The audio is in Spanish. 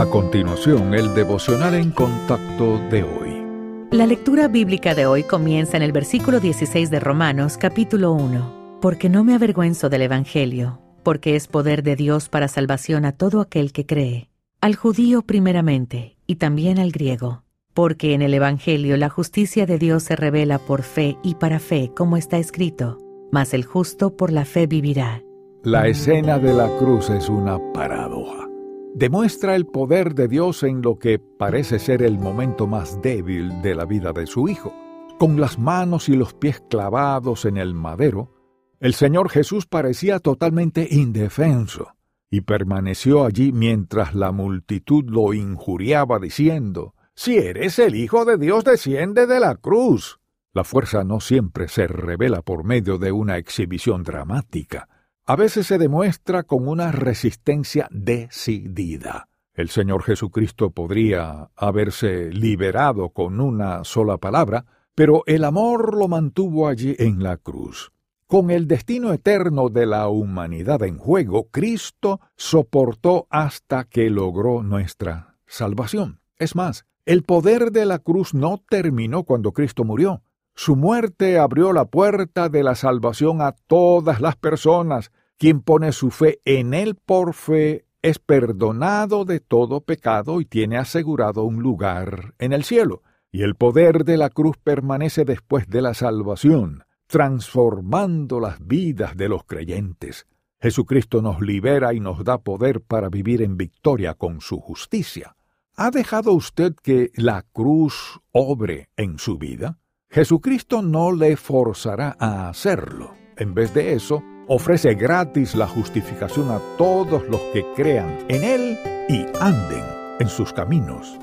A continuación, el devocional en contacto de hoy. La lectura bíblica de hoy comienza en el versículo 16 de Romanos, capítulo 1. Porque no me avergüenzo del Evangelio, porque es poder de Dios para salvación a todo aquel que cree, al judío primeramente, y también al griego. Porque en el Evangelio la justicia de Dios se revela por fe y para fe, como está escrito, mas el justo por la fe vivirá. La escena de la cruz es una paradoja demuestra el poder de Dios en lo que parece ser el momento más débil de la vida de su Hijo. Con las manos y los pies clavados en el madero, el Señor Jesús parecía totalmente indefenso y permaneció allí mientras la multitud lo injuriaba diciendo, Si eres el Hijo de Dios, desciende de la cruz. La fuerza no siempre se revela por medio de una exhibición dramática a veces se demuestra con una resistencia decidida. El Señor Jesucristo podría haberse liberado con una sola palabra, pero el amor lo mantuvo allí en la cruz. Con el destino eterno de la humanidad en juego, Cristo soportó hasta que logró nuestra salvación. Es más, el poder de la cruz no terminó cuando Cristo murió. Su muerte abrió la puerta de la salvación a todas las personas, quien pone su fe en Él por fe es perdonado de todo pecado y tiene asegurado un lugar en el cielo. Y el poder de la cruz permanece después de la salvación, transformando las vidas de los creyentes. Jesucristo nos libera y nos da poder para vivir en victoria con su justicia. ¿Ha dejado usted que la cruz obre en su vida? Jesucristo no le forzará a hacerlo. En vez de eso, ofrece gratis la justificación a todos los que crean en Él y anden en sus caminos.